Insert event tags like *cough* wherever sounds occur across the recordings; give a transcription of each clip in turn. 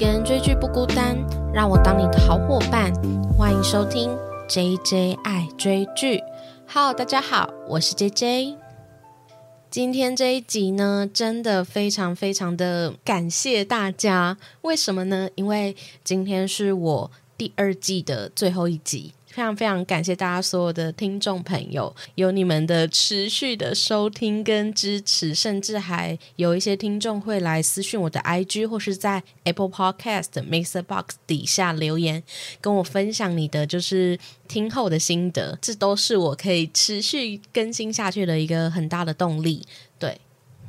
个人追剧不孤单，让我当你的好伙伴。欢迎收听 J J 爱追剧。Hello，大家好，我是 J J。今天这一集呢，真的非常非常的感谢大家。为什么呢？因为今天是我第二季的最后一集。非常非常感谢大家所有的听众朋友，有你们的持续的收听跟支持，甚至还有一些听众会来私讯我的 IG 或是在 Apple Podcast Mixer Box 底下留言，跟我分享你的就是听后的心得，这都是我可以持续更新下去的一个很大的动力。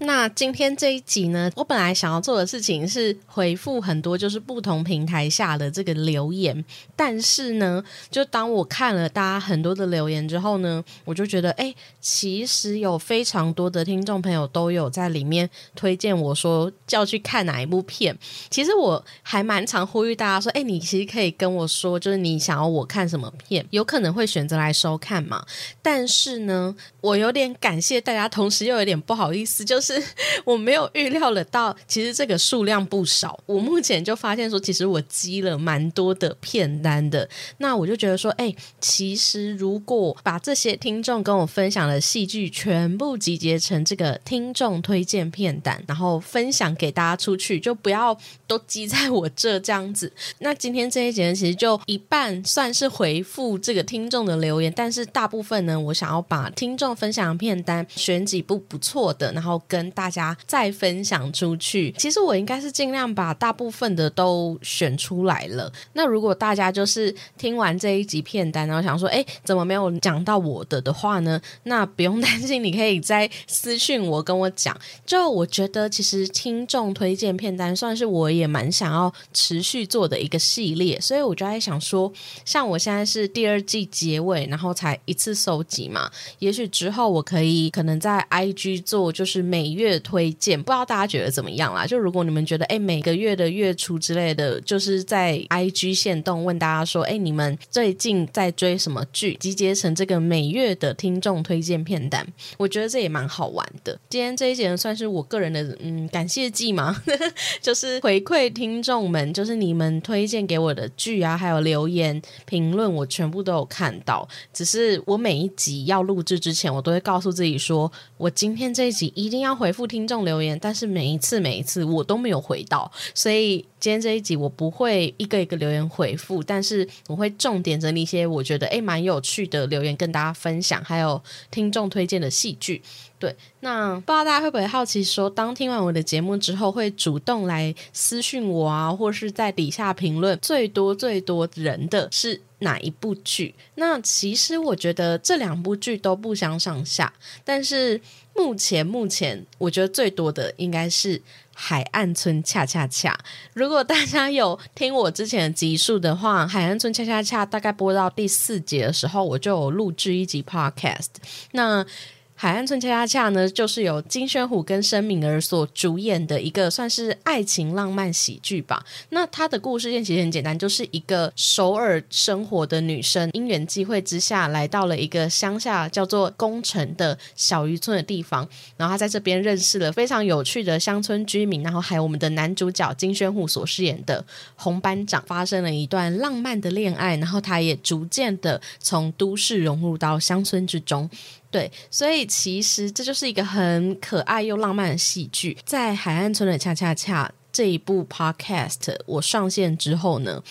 那今天这一集呢，我本来想要做的事情是回复很多就是不同平台下的这个留言，但是呢，就当我看了大家很多的留言之后呢，我就觉得，哎，其实有非常多的听众朋友都有在里面推荐我说叫去看哪一部片。其实我还蛮常呼吁大家说，哎，你其实可以跟我说，就是你想要我看什么片，有可能会选择来收看嘛。但是呢，我有点感谢大家，同时又有点不好意思，就是。*laughs* 我没有预料得到，其实这个数量不少。我目前就发现说，其实我积了蛮多的片单的。那我就觉得说，哎，其实如果把这些听众跟我分享的戏剧全部集结成这个听众推荐片单，然后分享给大家出去，就不要都积在我这这样子。那今天这一节其实就一半算是回复这个听众的留言，但是大部分呢，我想要把听众分享的片单选几部不错的，然后跟跟大家再分享出去。其实我应该是尽量把大部分的都选出来了。那如果大家就是听完这一集片单，然后想说，哎，怎么没有讲到我的的话呢？那不用 *laughs* 担心，你可以在私信我跟我讲。就我觉得，其实听众推荐片单算是我也蛮想要持续做的一个系列。所以我就在想说，像我现在是第二季结尾，然后才一次收集嘛。也许之后我可以可能在 IG 做，就是每月推荐，不知道大家觉得怎么样啦？就如果你们觉得，哎，每个月的月初之类的，就是在 IG 线动问大家说，哎，你们最近在追什么剧？集结成这个每月的听众推荐片单，我觉得这也蛮好玩的。今天这一节算是我个人的嗯感谢季嘛，*laughs* 就是回馈听众们，就是你们推荐给我的剧啊，还有留言评论，我全部都有看到。只是我每一集要录制之前，我都会告诉自己说，我今天这一集一定要。回复听众留言，但是每一次每一次我都没有回到，所以今天这一集我不会一个一个留言回复，但是我会重点整理一些我觉得诶蛮有趣的留言跟大家分享，还有听众推荐的戏剧。对，那不知道大家会不会好奇，说当听完我的节目之后，会主动来私讯我啊，或是在底下评论最多最多人的是哪一部剧？那其实我觉得这两部剧都不相上下，但是。目前目前，我觉得最多的应该是《海岸村恰恰恰》。如果大家有听我之前的集数的话，《海岸村恰恰恰》大概播到第四节的时候，我就有录制一集 Podcast。那海岸村恰恰恰呢，就是由金宣虎跟申敏儿所主演的一个算是爱情浪漫喜剧吧。那它的故事线其实很简单，就是一个首尔生活的女生，因缘际会之下来到了一个乡下叫做宫城的小渔村的地方，然后她在这边认识了非常有趣的乡村居民，然后还有我们的男主角金宣虎所饰演的红班长，发生了一段浪漫的恋爱，然后他也逐渐的从都市融入到乡村之中。对，所以其实这就是一个很可爱又浪漫的戏剧。在《海岸村的恰恰恰》这一部 Podcast 我上线之后呢，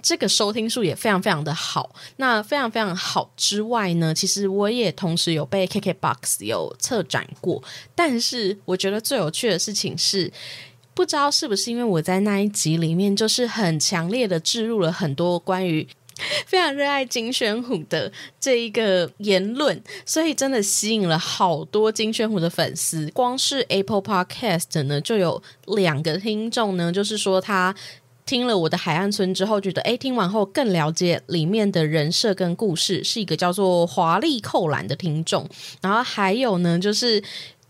这个收听数也非常非常的好。那非常非常好之外呢，其实我也同时有被 KKBOX 有策展过。但是我觉得最有趣的事情是，不知道是不是因为我在那一集里面就是很强烈的置入了很多关于。*laughs* 非常热爱金宣虎的这一个言论，所以真的吸引了好多金宣虎的粉丝。光是 Apple Podcast 呢，就有两个听众呢，就是说他听了我的《海岸村》之后，觉得哎，听完后更了解里面的人设跟故事，是一个叫做华丽扣篮的听众。然后还有呢，就是。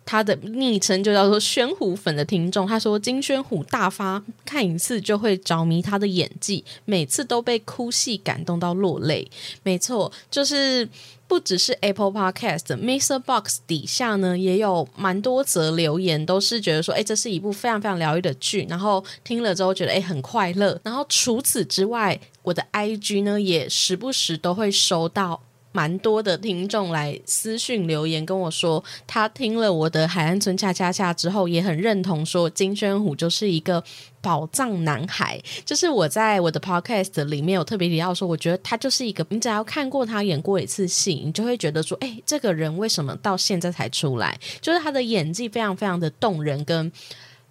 他的昵称就叫做“宣虎粉”的听众，他说金宣虎大发，看一次就会着迷他的演技，每次都被哭戏感动到落泪。没错，就是不只是 Apple Podcast，Mr. Box 底下呢也有蛮多则留言，都是觉得说，哎，这是一部非常非常疗愈的剧，然后听了之后觉得哎很快乐。然后除此之外，我的 IG 呢也时不时都会收到。蛮多的听众来私讯留言跟我说，他听了我的《海岸村恰恰恰》之后，也很认同说金宣虎就是一个宝藏男孩。就是我在我的 podcast 里面有特别提到说，我觉得他就是一个，你只要看过他演过一次戏，你就会觉得说，哎，这个人为什么到现在才出来？就是他的演技非常非常的动人跟。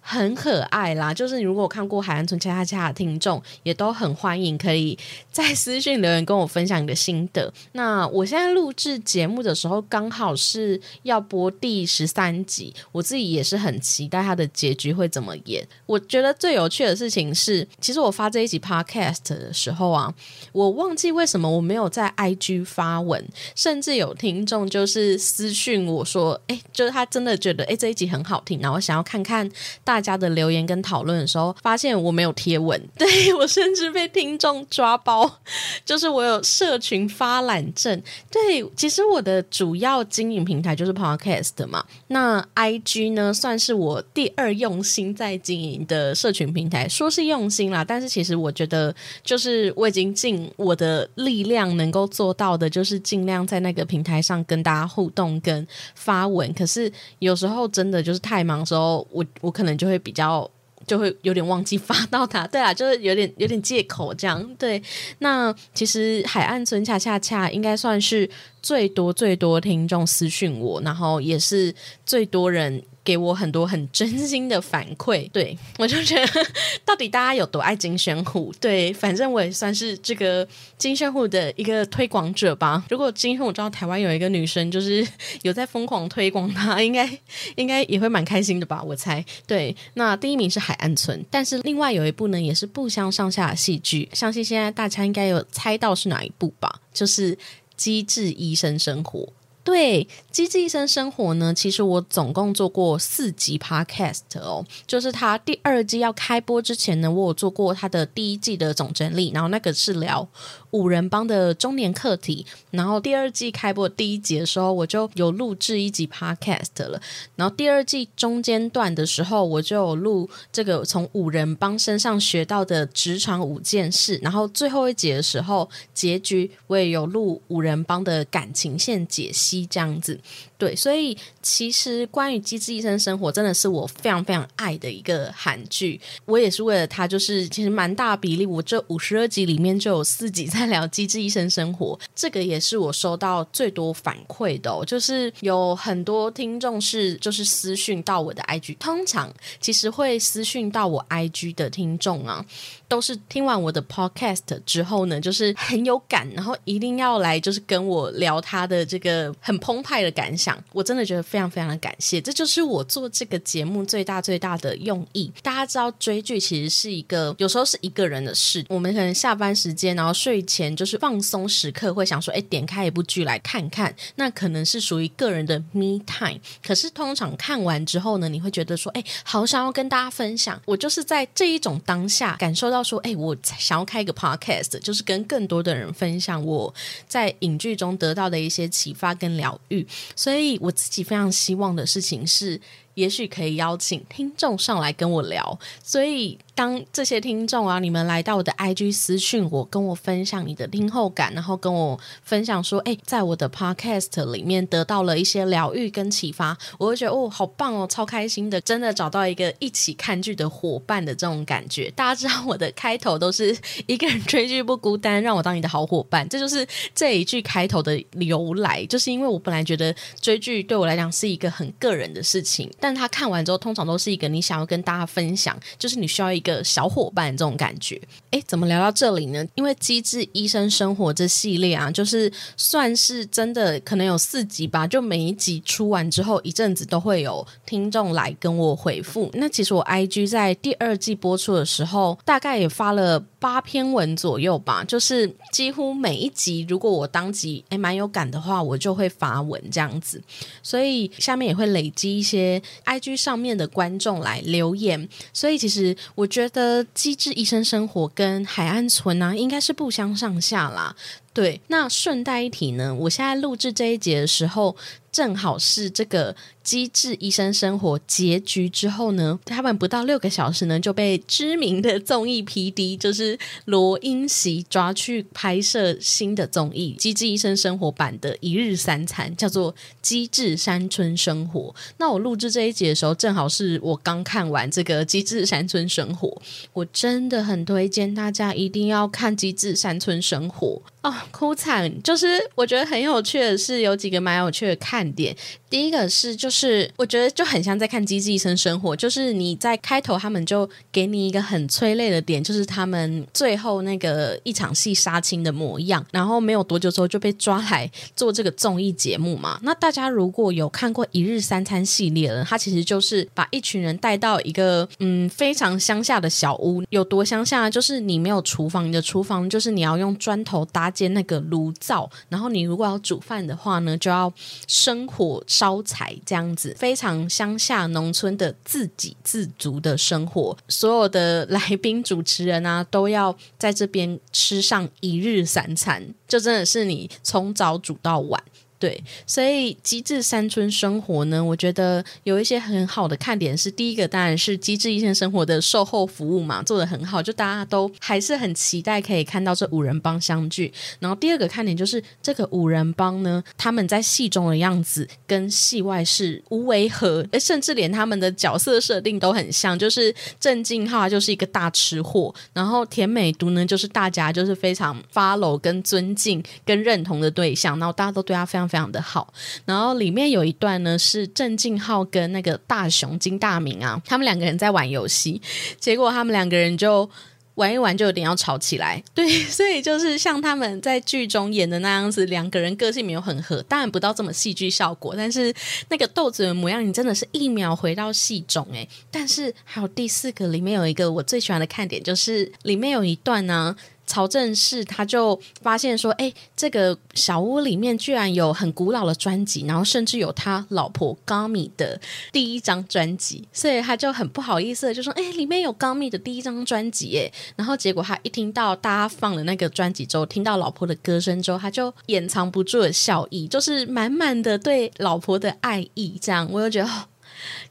很可爱啦，就是你如果看过《海岸村恰恰恰》的听众，也都很欢迎，可以在私信留言跟我分享你的心得。那我现在录制节目的时候，刚好是要播第十三集，我自己也是很期待它的结局会怎么演。我觉得最有趣的事情是，其实我发这一集 Podcast 的时候啊，我忘记为什么我没有在 IG 发文，甚至有听众就是私讯我说，哎，就是他真的觉得哎这一集很好听，然后想要看看大。大家的留言跟讨论的时候，发现我没有贴文，*laughs* 对我甚至被听众抓包，*laughs* 就是我有社群发懒症。对，其实我的主要经营平台就是 Podcast 嘛，那 IG 呢算是我第二用心在经营的社群平台，说是用心啦，但是其实我觉得就是我已经尽我的力量能够做到的，就是尽量在那个平台上跟大家互动跟发文。可是有时候真的就是太忙的时候，我我可能就。就会比较，就会有点忘记发到他。对啊，就是有点有点借口这样。对，那其实海岸村恰恰恰应该算是最多最多听众私讯我，然后也是最多人。给我很多很真心的反馈，对我就觉得到底大家有多爱金宣虎？对，反正我也算是这个金宣虎的一个推广者吧。如果今天我知道台湾有一个女生就是有在疯狂推广他，应该 *laughs* 应该也会蛮开心的吧？我猜。对，那第一名是海岸村，但是另外有一部呢也是不相上下的戏剧，相信现在大家应该有猜到是哪一部吧？就是《机智医生生活》。对《机智一生生活》呢，其实我总共做过四集 podcast 哦，就是他第二季要开播之前呢，我有做过他的第一季的总整理，然后那个是聊五人帮的中年课题，然后第二季开播第一集的时候，我就有录制一集 podcast 了，然后第二季中间段的时候，我就有录这个从五人帮身上学到的职场五件事，然后最后一集的时候，结局我也有录五人帮的感情线解析。这样子，对，所以其实关于《机智医生生活》真的是我非常非常爱的一个韩剧。我也是为了它，就是其实蛮大比例，我这五十二集里面就有四集在聊《机智医生生活》，这个也是我收到最多反馈的。就是有很多听众是就是私讯到我的 IG，通常其实会私讯到我 IG 的听众啊。都是听完我的 podcast 之后呢，就是很有感，然后一定要来就是跟我聊他的这个很澎湃的感想。我真的觉得非常非常的感谢，这就是我做这个节目最大最大的用意。大家知道追剧其实是一个有时候是一个人的事，我们可能下班时间，然后睡前就是放松时刻，会想说，哎，点开一部剧来看看，那可能是属于个人的 me time。可是通常看完之后呢，你会觉得说，哎，好想要跟大家分享。我就是在这一种当下感受到。说，哎，我想要开一个 podcast，就是跟更多的人分享我在影剧中得到的一些启发跟疗愈。所以我自己非常希望的事情是。也许可以邀请听众上来跟我聊，所以当这些听众啊，你们来到我的 IG 私讯我，跟我分享你的听后感，然后跟我分享说，哎，在我的 Podcast 里面得到了一些疗愈跟启发，我会觉得哦，好棒哦，超开心的，真的找到一个一起看剧的伙伴的这种感觉。大家知道我的开头都是一个人追剧不孤单，让我当你的好伙伴，*laughs* 这就是这一句开头的由来，就是因为我本来觉得追剧对我来讲是一个很个人的事情。但他看完之后，通常都是一个你想要跟大家分享，就是你需要一个小伙伴这种感觉。诶，怎么聊到这里呢？因为《机智医生生活》这系列啊，就是算是真的可能有四集吧，就每一集出完之后，一阵子都会有听众来跟我回复。那其实我 IG 在第二季播出的时候，大概也发了八篇文左右吧，就是几乎每一集，如果我当集诶蛮有感的话，我就会发文这样子。所以下面也会累积一些 IG 上面的观众来留言。所以其实我觉得《机智医生生活》跟《海岸村》呢，应该是不相上下啦。对，那顺带一提呢，我现在录制这一节的时候。正好是这个《机智医生生活》结局之后呢，他们不到六个小时呢就被知名的综艺 PD，就是罗英熙抓去拍摄新的综艺《机智医生生活》版的一日三餐，叫做《机智山村生活》。那我录制这一集的时候，正好是我刚看完这个《机智山村生活》，我真的很推荐大家一定要看《机智山村生活》哦，哭惨！就是我觉得很有趣的是，有几个蛮有趣的看。点第一个是，就是我觉得就很像在看《机智医生生活》，就是你在开头他们就给你一个很催泪的点，就是他们最后那个一场戏杀青的模样，然后没有多久之后就被抓来做这个综艺节目嘛。那大家如果有看过《一日三餐》系列了，它其实就是把一群人带到一个嗯非常乡下的小屋，有多乡下？就是你没有厨房，你的厨房就是你要用砖头搭建那个炉灶，然后你如果要煮饭的话呢，就要生。火烧柴这样子，非常乡下农村的自给自足的生活。所有的来宾、主持人啊，都要在这边吃上一日三餐，就真的是你从早煮到晚。对，所以机智山村生活呢，我觉得有一些很好的看点是，第一个当然是机智一线生活的售后服务嘛，做的很好，就大家都还是很期待可以看到这五人帮相聚。然后第二个看点就是这个五人帮呢，他们在戏中的样子跟戏外是无违和，甚至连他们的角色设定都很像，就是郑敬浩就是一个大吃货，然后田美都呢就是大家就是非常 follow 跟尊敬跟认同的对象，然后大家都对他非常。非常的好，然后里面有一段呢是郑敬浩跟那个大雄金大明啊，他们两个人在玩游戏，结果他们两个人就玩一玩就有点要吵起来，对，所以就是像他们在剧中演的那样子，两个人个性没有很合，当然不到这么戏剧效果，但是那个豆子的模样，你真的是一秒回到戏中诶。但是还有第四个里面有一个我最喜欢的看点，就是里面有一段呢。曹正奭他就发现说：“哎，这个小屋里面居然有很古老的专辑，然后甚至有他老婆高米的第一张专辑，所以他就很不好意思就说：‘哎，里面有高米的第一张专辑。’哎，然后结果他一听到大家放了那个专辑之后，听到老婆的歌声之后，他就掩藏不住的笑意，就是满满的对老婆的爱意。这样，我就觉得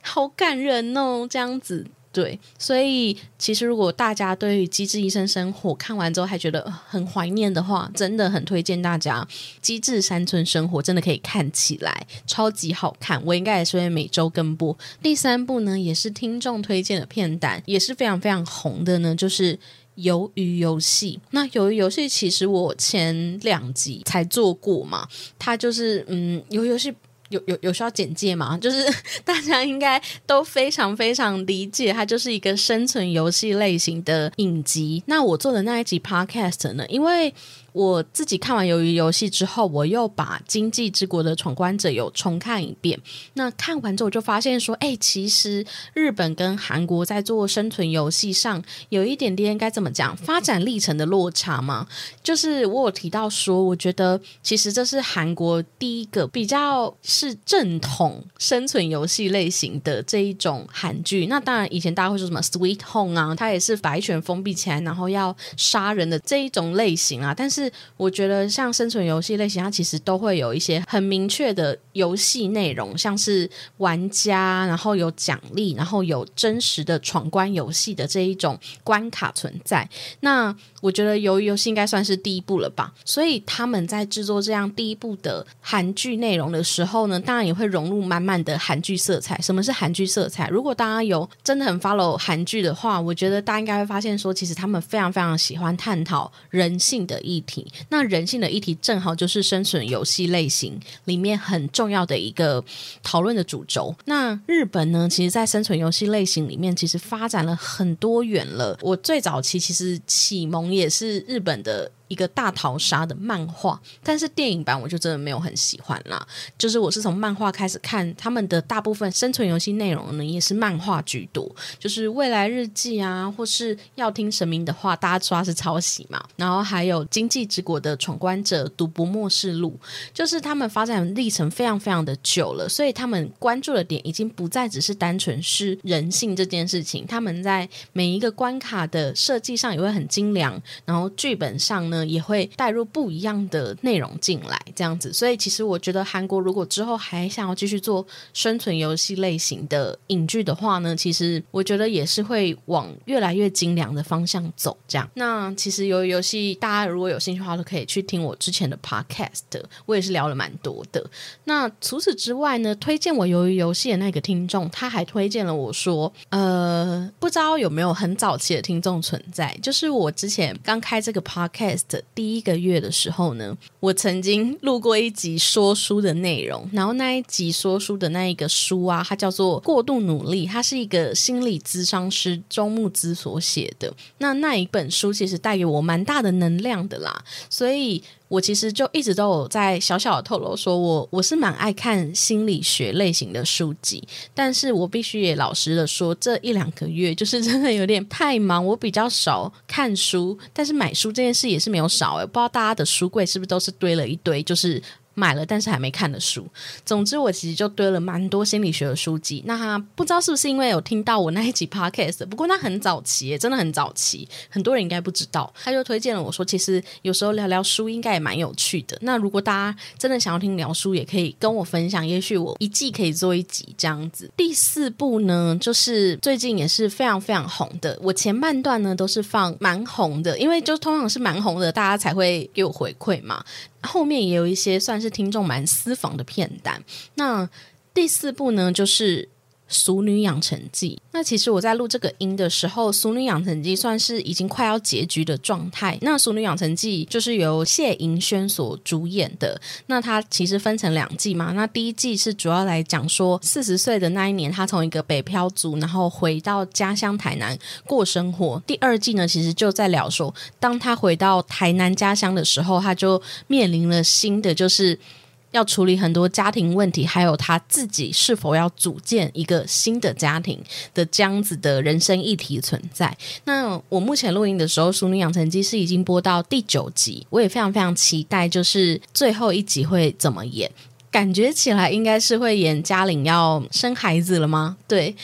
好感人哦，这样子。”对，所以其实如果大家对于《机智医生生活》看完之后还觉得很怀念的话，真的很推荐大家《机智山村生活》，真的可以看起来超级好看。我应该也是会每周跟播。第三部呢，也是听众推荐的片单，也是非常非常红的呢，就是《鱿鱼游戏》。那《鱿鱼游戏》其实我前两集才做过嘛，它就是嗯，《鱿鱼游戏》。有有有需要简介吗？*laughs* 就是大家应该都非常非常理解，它就是一个生存游戏类型的影集。那我做的那一集 podcast 呢？因为我自己看完《鱿鱼游戏》之后，我又把《经济之国的闯关者》有重看一遍。那看完之后，我就发现说，哎，其实日本跟韩国在做生存游戏上有一点点该怎么讲发展历程的落差嘛。就是我有提到说，我觉得其实这是韩国第一个比较是正统生存游戏类型的这一种韩剧。那当然，以前大家会说什么《Sweet Home》啊，它也是白犬封闭起来，然后要杀人的这一种类型啊，但是。我觉得像生存游戏类型，它其实都会有一些很明确的游戏内容，像是玩家，然后有奖励，然后有真实的闯关游戏的这一种关卡存在。那我觉得鱿鱼游戏应该算是第一部了吧。所以他们在制作这样第一部的韩剧内容的时候呢，当然也会融入满满的韩剧色彩。什么是韩剧色彩？如果大家有真的很 follow 韩剧的话，我觉得大家应该会发现说，其实他们非常非常喜欢探讨人性的议题。那人性的议题正好就是生存游戏类型里面很重要的一个讨论的主轴。那日本呢，其实，在生存游戏类型里面，其实发展了很多远了。我最早期其实启蒙也是日本的。一个大逃杀的漫画，但是电影版我就真的没有很喜欢啦。就是我是从漫画开始看，他们的大部分生存游戏内容呢，也是漫画居多。就是未来日记啊，或是要听神明的话，大家说是抄袭嘛。然后还有经济之国的闯关者、赌博末世录，就是他们发展历程非常非常的久了，所以他们关注的点已经不再只是单纯是人性这件事情。他们在每一个关卡的设计上也会很精良，然后剧本上呢。也会带入不一样的内容进来，这样子。所以其实我觉得韩国如果之后还想要继续做生存游戏类型的影剧的话呢，其实我觉得也是会往越来越精良的方向走。这样，那其实由于游戏，大家如果有兴趣的话，都可以去听我之前的 podcast，我也是聊了蛮多的。那除此之外呢，推荐我鱿鱼游戏的那个听众，他还推荐了我说，呃，不知道有没有很早期的听众存在，就是我之前刚开这个 podcast。的第一个月的时候呢，我曾经录过一集说书的内容，然后那一集说书的那一个书啊，它叫做《过度努力》，它是一个心理咨商师周木之所写的。那那一本书其实带给我蛮大的能量的啦，所以。我其实就一直都有在小小的透露，说我我是蛮爱看心理学类型的书籍，但是我必须也老实的说，这一两个月就是真的有点太忙，我比较少看书，但是买书这件事也是没有少诶，不知道大家的书柜是不是都是堆了一堆，就是。买了但是还没看的书，总之我其实就堆了蛮多心理学的书籍。那不知道是不是因为有听到我那一集 podcast，不过那很早期，真的很早期，很多人应该不知道。他就推荐了我说，其实有时候聊聊书应该也蛮有趣的。那如果大家真的想要听聊书，也可以跟我分享，也许我一季可以做一集这样子。第四部呢，就是最近也是非常非常红的。我前半段呢都是放蛮红的，因为就通常是蛮红的，大家才会给我回馈嘛。后面也有一些算是听众蛮私房的片段。那第四部呢，就是《俗女养成记》。那其实我在录这个音的时候，《俗女养成记》算是已经快要结局的状态。那《俗女养成记》就是由谢盈萱所主演的。那它其实分成两季嘛。那第一季是主要来讲说，四十岁的那一年，他从一个北漂族，然后回到家乡台南过生活。第二季呢，其实就在聊说，当他回到台南家乡的时候，他就面临了新的就是。要处理很多家庭问题，还有他自己是否要组建一个新的家庭的这样子的人生议题存在。那我目前录音的时候，《淑女养成记》是已经播到第九集，我也非常非常期待，就是最后一集会怎么演。感觉起来应该是会演嘉玲要生孩子了吗？对，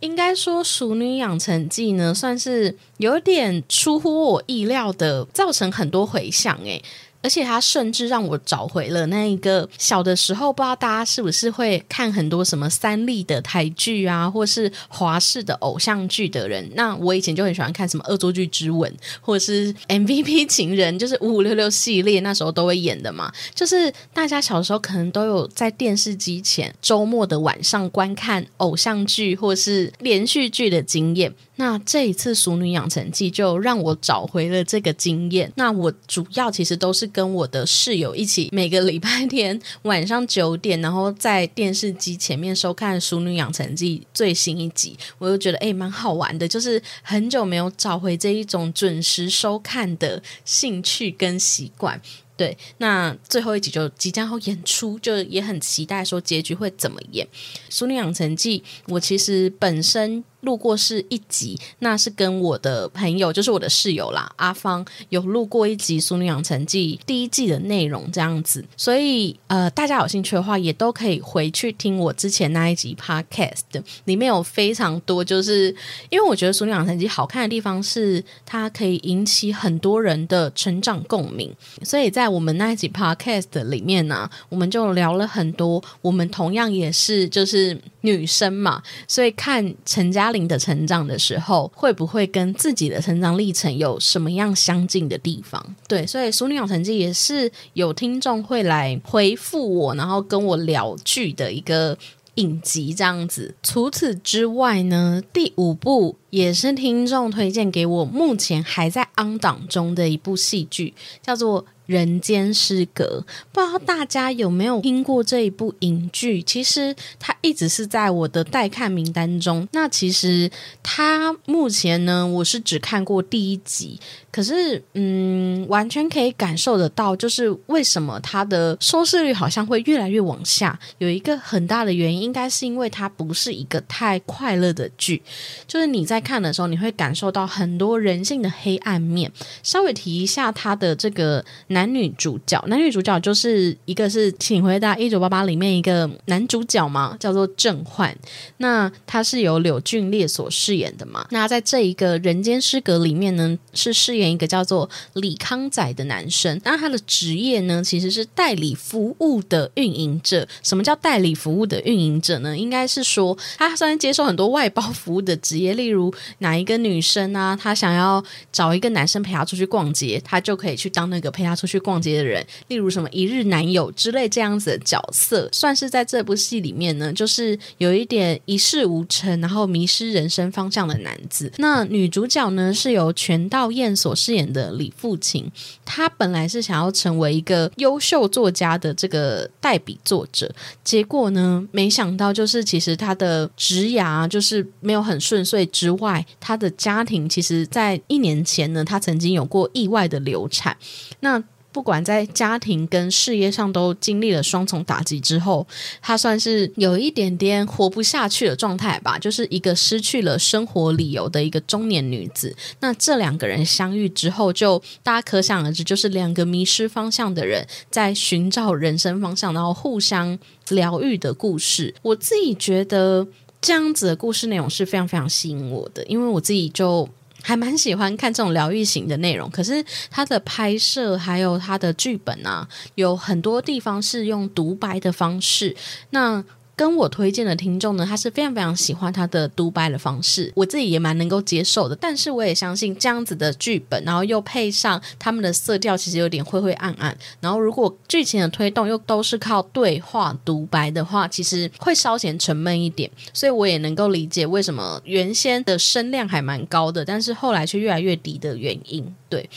应该说《熟女养成记》呢，算是有点出乎我意料的，造成很多回响。诶。而且他甚至让我找回了那一个小的时候，不知道大家是不是会看很多什么三立的台剧啊，或是华视的偶像剧的人。那我以前就很喜欢看什么《恶作剧之吻》，或者是 *laughs* MVP 情人，就是五五六六系列，那时候都会演的嘛。就是大家小时候可能都有在电视机前周末的晚上观看偶像剧或是连续剧的经验。那这一次《熟女养成记》就让我找回了这个经验。那我主要其实都是跟我的室友一起，每个礼拜天晚上九点，然后在电视机前面收看《熟女养成记》最新一集。我就觉得哎，蛮好玩的，就是很久没有找回这一种准时收看的兴趣跟习惯。对，那最后一集就即将要演出，就也很期待说结局会怎么演。《熟女养成记》，我其实本身。录过是一集，那是跟我的朋友，就是我的室友啦，阿芳有录过一集《淑女养成记》第一季的内容这样子，所以呃，大家有兴趣的话，也都可以回去听我之前那一集 Podcast，里面有非常多，就是因为我觉得《淑女养成记》好看的地方是它可以引起很多人的成长共鸣，所以在我们那一集 Podcast 里面呢，我们就聊了很多，我们同样也是就是女生嘛，所以看陈嘉。嘉玲的成长的时候，会不会跟自己的成长历程有什么样相近的地方？对，所以《淑女养成记》也是有听众会来回复我，然后跟我聊剧的一个影集这样子。除此之外呢，第五部也是听众推荐给我，目前还在 on 档中的一部戏剧，叫做。人间失格》，不知道大家有没有听过这一部影剧？其实它一直是在我的待看名单中。那其实它目前呢，我是只看过第一集。可是，嗯，完全可以感受得到，就是为什么它的收视率好像会越来越往下。有一个很大的原因，应该是因为它不是一个太快乐的剧。就是你在看的时候，你会感受到很多人性的黑暗面。稍微提一下它的这个男女主角，男女主角就是一个是《请回答一九八八》里面一个男主角嘛，叫做郑焕。那他是由柳俊烈所饰演的嘛？那在这一个人间失格里面呢，是饰演一个叫做李康仔的男生。那他的职业呢，其实是代理服务的运营者。什么叫代理服务的运营者呢？应该是说，他虽然接受很多外包服务的职业，例如哪一个女生啊，她想要找一个男生陪她出去逛街，他就可以去当那个陪她出去逛街的人。例如什么一日男友之类这样子的角色，算是在这部戏里面呢，就是有一点一事无成，然后迷失人生方向的男子。那女主角呢，是由全道彦所饰演的李富琴，她本来是想要成为一个优秀作家的这个代笔作者，结果呢，没想到就是其实她的职涯就是没有很顺遂之外，她的家庭其实在一年前呢，她曾经有过意外的流产。那不管在家庭跟事业上都经历了双重打击之后，她算是有一点点活不下去的状态吧，就是一个失去了生活理由的一个中年女子。那这两个人相遇之后，就大家可想而知，就是两个迷失方向的人在寻找人生方向，然后互相疗愈的故事。我自己觉得这样子的故事内容是非常非常吸引我的，因为我自己就。还蛮喜欢看这种疗愈型的内容，可是它的拍摄还有它的剧本啊，有很多地方是用独白的方式。那跟我推荐的听众呢，他是非常非常喜欢他的独白的方式，我自己也蛮能够接受的。但是我也相信这样子的剧本，然后又配上他们的色调，其实有点灰灰暗暗。然后如果剧情的推动又都是靠对话独白的话，其实会稍显沉闷一点。所以我也能够理解为什么原先的声量还蛮高的，但是后来却越来越低的原因。对。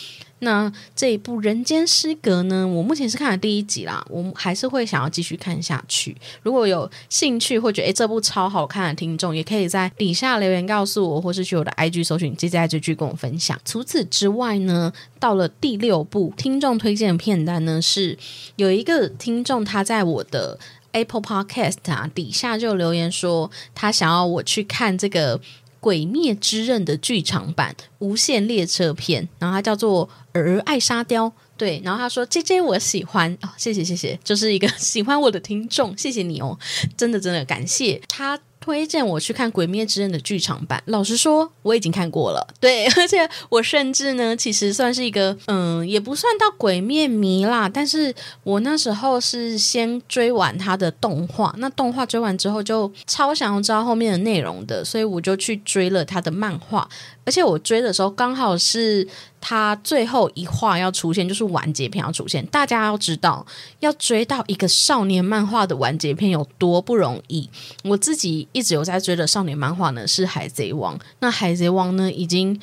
那这一部《人间失格》呢？我目前是看了第一集啦，我还是会想要继续看下去。如果有兴趣或者诶这部超好看的听众，也可以在底下留言告诉我，或是去我的 IG 搜寻 J J I G G 跟我分享。除此之外呢，到了第六部听众推荐的片单呢，是有一个听众他在我的 Apple Podcast 啊底下就留言说，他想要我去看这个。《鬼灭之刃》的剧场版《无限列车篇》，然后它叫做《儿爱沙雕》。对，然后他说：“J J，我喜欢哦，谢谢谢谢，就是一个 *laughs* 喜欢我的听众，谢谢你哦，真的真的感谢他。”推荐我去看《鬼灭之刃》的剧场版。老实说，我已经看过了。对，*laughs* 而且我甚至呢，其实算是一个嗯，也不算到鬼灭迷啦。但是我那时候是先追完他的动画，那动画追完之后就超想要知道后面的内容的，所以我就去追了他的漫画。而且我追的时候刚好是。他最后一话要出现，就是完结篇要出现。大家要知道，要追到一个少年漫画的完结篇有多不容易。我自己一直有在追的少年漫画呢，是《海贼王》。那《海贼王》呢，已经。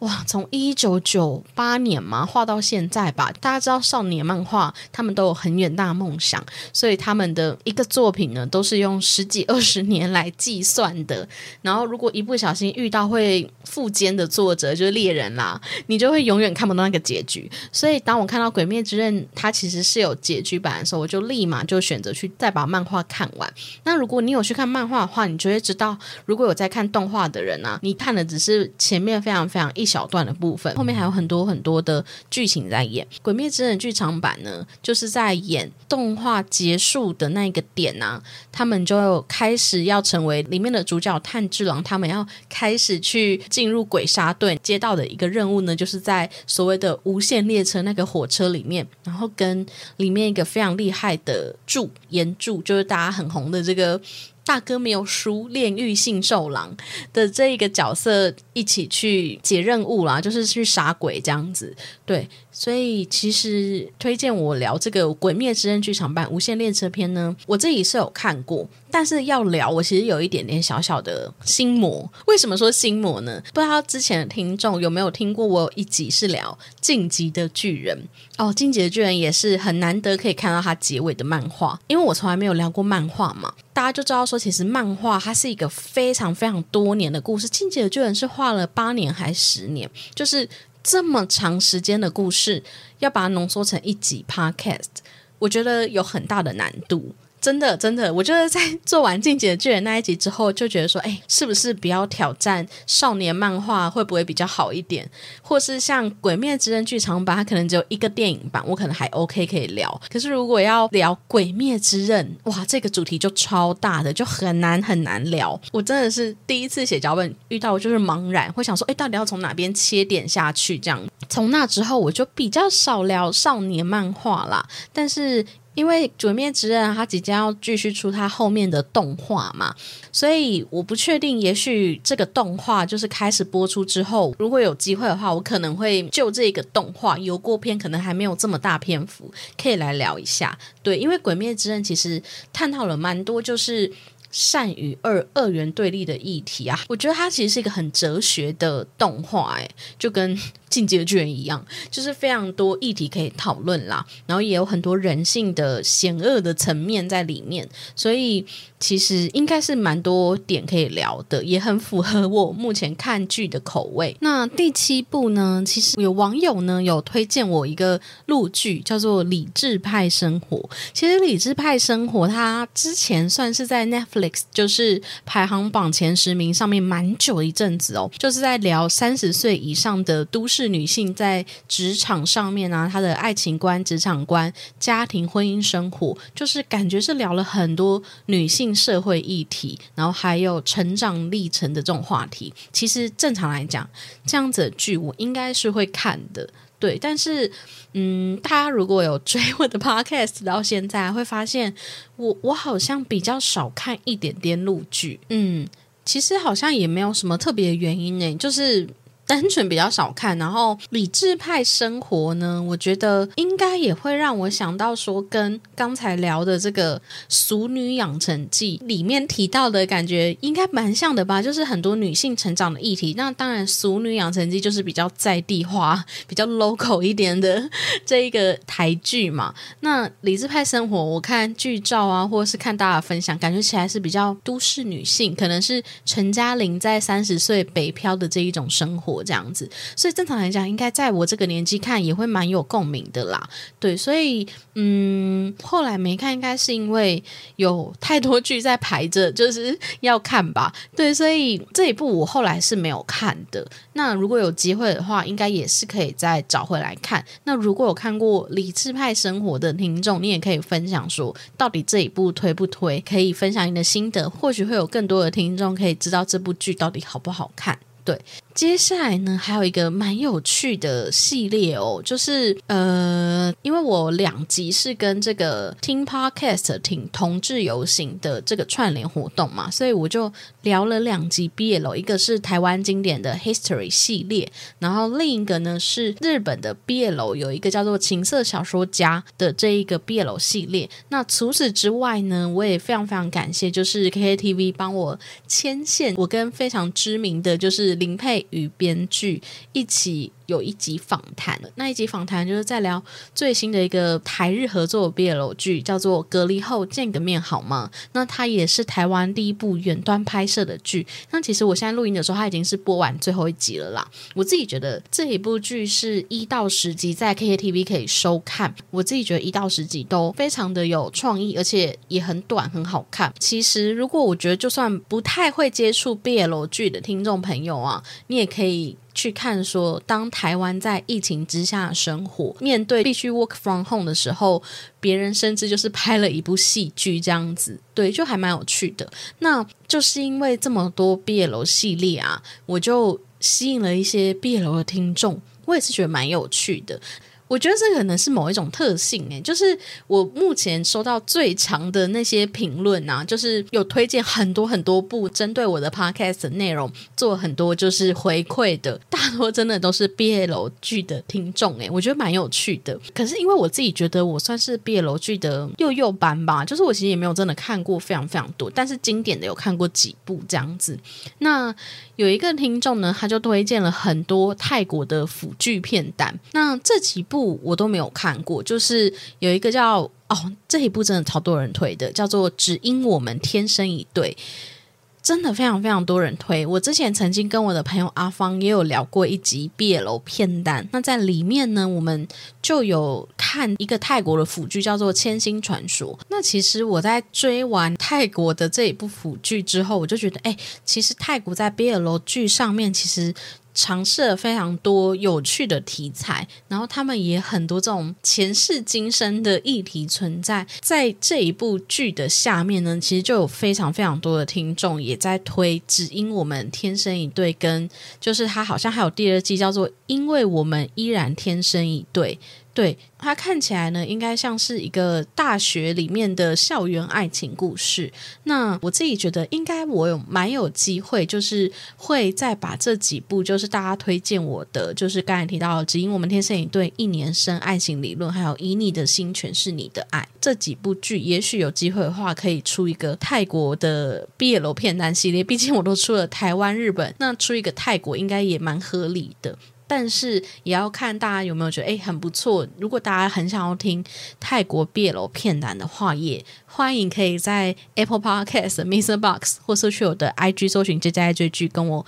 哇，从一九九八年嘛画到现在吧，大家知道少年漫画他们都有很远大的梦想，所以他们的一个作品呢都是用十几二十年来计算的。然后如果一不小心遇到会复奸的作者，就是猎人啦，你就会永远看不到那个结局。所以当我看到《鬼灭之刃》它其实是有结局版的时候，我就立马就选择去再把漫画看完。那如果你有去看漫画的话，你就会知道，如果有在看动画的人啊，你看的只是前面非常非常一。小段的部分，后面还有很多很多的剧情在演《鬼灭之刃》剧场版呢，就是在演动画结束的那一个点啊，他们就开始要成为里面的主角炭治郎，他们要开始去进入鬼杀队，接到的一个任务呢，就是在所谓的无限列车那个火车里面，然后跟里面一个非常厉害的柱岩柱，就是大家很红的这个。大哥没有输，炼狱性兽狼的这一个角色一起去解任务啦，就是去杀鬼这样子。对，所以其实推荐我聊这个《鬼灭之刃》剧场版《无限列车篇》呢，我自己是有看过，但是要聊，我其实有一点点小小的心魔。为什么说心魔呢？不知道之前的听众有没有听过，我有一集是聊《晋级的巨人》哦，《进击的巨人》也是很难得可以看到它结尾的漫画，因为我从来没有聊过漫画嘛，大家就知道说，其实漫画它是一个非常非常多年的故事，《进击的巨人》是画了八年还是十年，就是。这么长时间的故事，要把它浓缩成一集 podcast，我觉得有很大的难度。真的，真的，我就是在做完《进击的巨人》那一集之后，就觉得说，哎，是不是比较挑战少年漫画会不会比较好一点？或是像《鬼灭之刃》剧场版，它可能只有一个电影版，我可能还 OK 可以聊。可是如果要聊《鬼灭之刃》，哇，这个主题就超大的，就很难很难聊。我真的是第一次写脚本遇到，就是茫然，会想说，哎，到底要从哪边切点下去？这样，从那之后，我就比较少聊少年漫画啦。但是。因为《鬼灭之刃》它即将要继续出它后面的动画嘛，所以我不确定，也许这个动画就是开始播出之后，如果有机会的话，我可能会就这个动画有过篇，可能还没有这么大篇幅，可以来聊一下。对，因为《鬼灭之刃》其实探讨了蛮多，就是。善与恶二元对立的议题啊，我觉得它其实是一个很哲学的动画，哎，就跟《进阶巨人》一样，就是非常多议题可以讨论啦，然后也有很多人性的险恶的层面在里面，所以其实应该是蛮多点可以聊的，也很符合我目前看剧的口味。那第七部呢，其实有网友呢有推荐我一个录剧，叫做《理智派生活》。其实《理智派生活》它之前算是在 Netflix。就是排行榜前十名上面蛮久一阵子哦，就是在聊三十岁以上的都市是女性在职场上面啊，她的爱情观、职场观、家庭、婚姻生活，就是感觉是聊了很多女性社会议题，然后还有成长历程的这种话题。其实正常来讲，这样子的剧我应该是会看的。对，但是，嗯，大家如果有追我的 podcast 到现在，会发现我我好像比较少看一点点录剧，嗯，其实好像也没有什么特别原因呢，就是。单纯比较少看，然后理智派生活呢，我觉得应该也会让我想到说，跟刚才聊的这个《俗女养成记》里面提到的感觉应该蛮像的吧？就是很多女性成长的议题。那当然，《俗女养成记》就是比较在地化、比较 local 一点的这一个台剧嘛。那理智派生活，我看剧照啊，或者是看大家分享，感觉起来是比较都市女性，可能是陈嘉玲在三十岁北漂的这一种生活。这样子，所以正常来讲，应该在我这个年纪看也会蛮有共鸣的啦。对，所以嗯，后来没看，应该是因为有太多剧在排着，就是 *laughs* 要看吧。对，所以这一部我后来是没有看的。那如果有机会的话，应该也是可以再找回来看。那如果有看过《理智派生活》的听众，你也可以分享说，到底这一部推不推？可以分享你的心得，或许会有更多的听众可以知道这部剧到底好不好看。对。接下来呢，还有一个蛮有趣的系列哦，就是呃，因为我两集是跟这个听 podcast 听同志游行的这个串联活动嘛，所以我就聊了两集 BL，一个是台湾经典的 History 系列，然后另一个呢是日本的 BL，有一个叫做情色小说家的这一个 BL 系列。那除此之外呢，我也非常非常感谢，就是 KKTV 帮我牵线，我跟非常知名的就是林佩。与编剧一起。有一集访谈，那一集访谈就是在聊最新的一个台日合作 BL 剧，叫做《隔离后见个面好吗》。那它也是台湾第一部远端拍摄的剧。那其实我现在录音的时候，它已经是播完最后一集了啦。我自己觉得这一部剧是一到十集在 KKTV 可以收看。我自己觉得一到十集都非常的有创意，而且也很短，很好看。其实如果我觉得就算不太会接触 BL 剧的听众朋友啊，你也可以。去看说，当台湾在疫情之下生活，面对必须 work from home 的时候，别人甚至就是拍了一部戏剧这样子，对，就还蛮有趣的。那就是因为这么多 BL 系列啊，我就吸引了一些 BL 的听众，我也是觉得蛮有趣的。我觉得这可能是某一种特性诶，就是我目前收到最长的那些评论啊，就是有推荐很多很多部针对我的 podcast 内容做很多就是回馈的，大多真的都是 BL 剧的听众诶，我觉得蛮有趣的。可是因为我自己觉得我算是 BL 剧的幼幼班吧，就是我其实也没有真的看过非常非常多，但是经典的有看过几部这样子。那有一个听众呢，他就推荐了很多泰国的腐剧片单，那这几部。部我都没有看过，就是有一个叫哦，这一部真的超多人推的，叫做《只因我们天生一对》，真的非常非常多人推。我之前曾经跟我的朋友阿芳也有聊过一集《毕楼片单》，那在里面呢，我们就有看一个泰国的腐剧，叫做《千星传说》。那其实我在追完泰国的这一部腐剧之后，我就觉得，哎，其实泰国在 BL 剧上面其实。尝试了非常多有趣的题材，然后他们也很多这种前世今生的议题存在在这一部剧的下面呢。其实就有非常非常多的听众也在推，只因我们天生一对，跟就是他好像还有第二季叫做因为我们依然天生一对。对它看起来呢，应该像是一个大学里面的校园爱情故事。那我自己觉得，应该我有蛮有机会，就是会再把这几部，就是大家推荐我的，就是刚才提到《只因我们天生一对》、一年生爱情理论，还有以你的心诠释你的爱这几部剧，也许有机会的话，可以出一个泰国的毕业楼片单系列。毕竟我都出了台湾、日本，那出一个泰国应该也蛮合理的。但是也要看大家有没有觉得哎很不错。如果大家很想要听泰国 BL 片段的话，也欢迎可以在 Apple Podcast、Mr. Box 或是去我的 IG 搜寻 J J I 追剧，跟我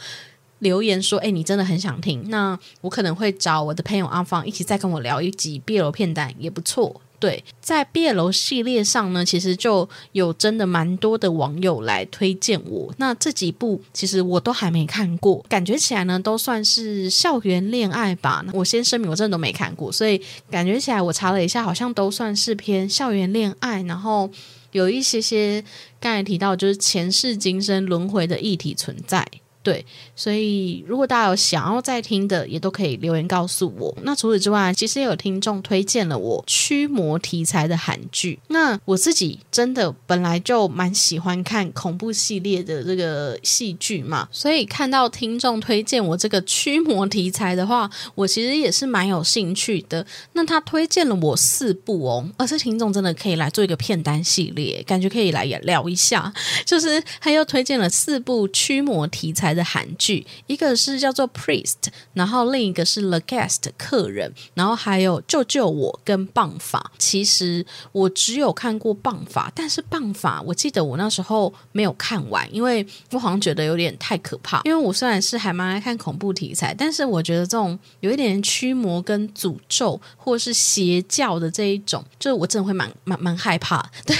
留言说，哎，你真的很想听，那我可能会找我的朋友阿芳一起再跟我聊一集 BL 片段，也不错。对，在毕业楼系列上呢，其实就有真的蛮多的网友来推荐我。那这几部其实我都还没看过，感觉起来呢都算是校园恋爱吧。我先声明，我真的都没看过，所以感觉起来我查了一下，好像都算是偏校园恋爱，然后有一些些刚才提到就是前世今生轮回的议题存在。对，所以如果大家有想要再听的，也都可以留言告诉我。那除此之外，其实也有听众推荐了我驱魔题材的韩剧。那我自己真的本来就蛮喜欢看恐怖系列的这个戏剧嘛，所以看到听众推荐我这个驱魔题材的话，我其实也是蛮有兴趣的。那他推荐了我四部哦，而且听众真的可以来做一个片单系列，感觉可以来也聊一下。*laughs* 就是他又推荐了四部驱魔题材。的韩剧，一个是叫做《Priest》，然后另一个是《The Guest》客人，然后还有《救救我》跟《棒法》。其实我只有看过《棒法》，但是《棒法》我记得我那时候没有看完，因为我好像觉得有点太可怕。因为我虽然是还蛮爱看恐怖题材，但是我觉得这种有一点驱魔跟诅咒或是邪教的这一种，就是我真的会蛮蛮蛮害怕。*laughs* 对，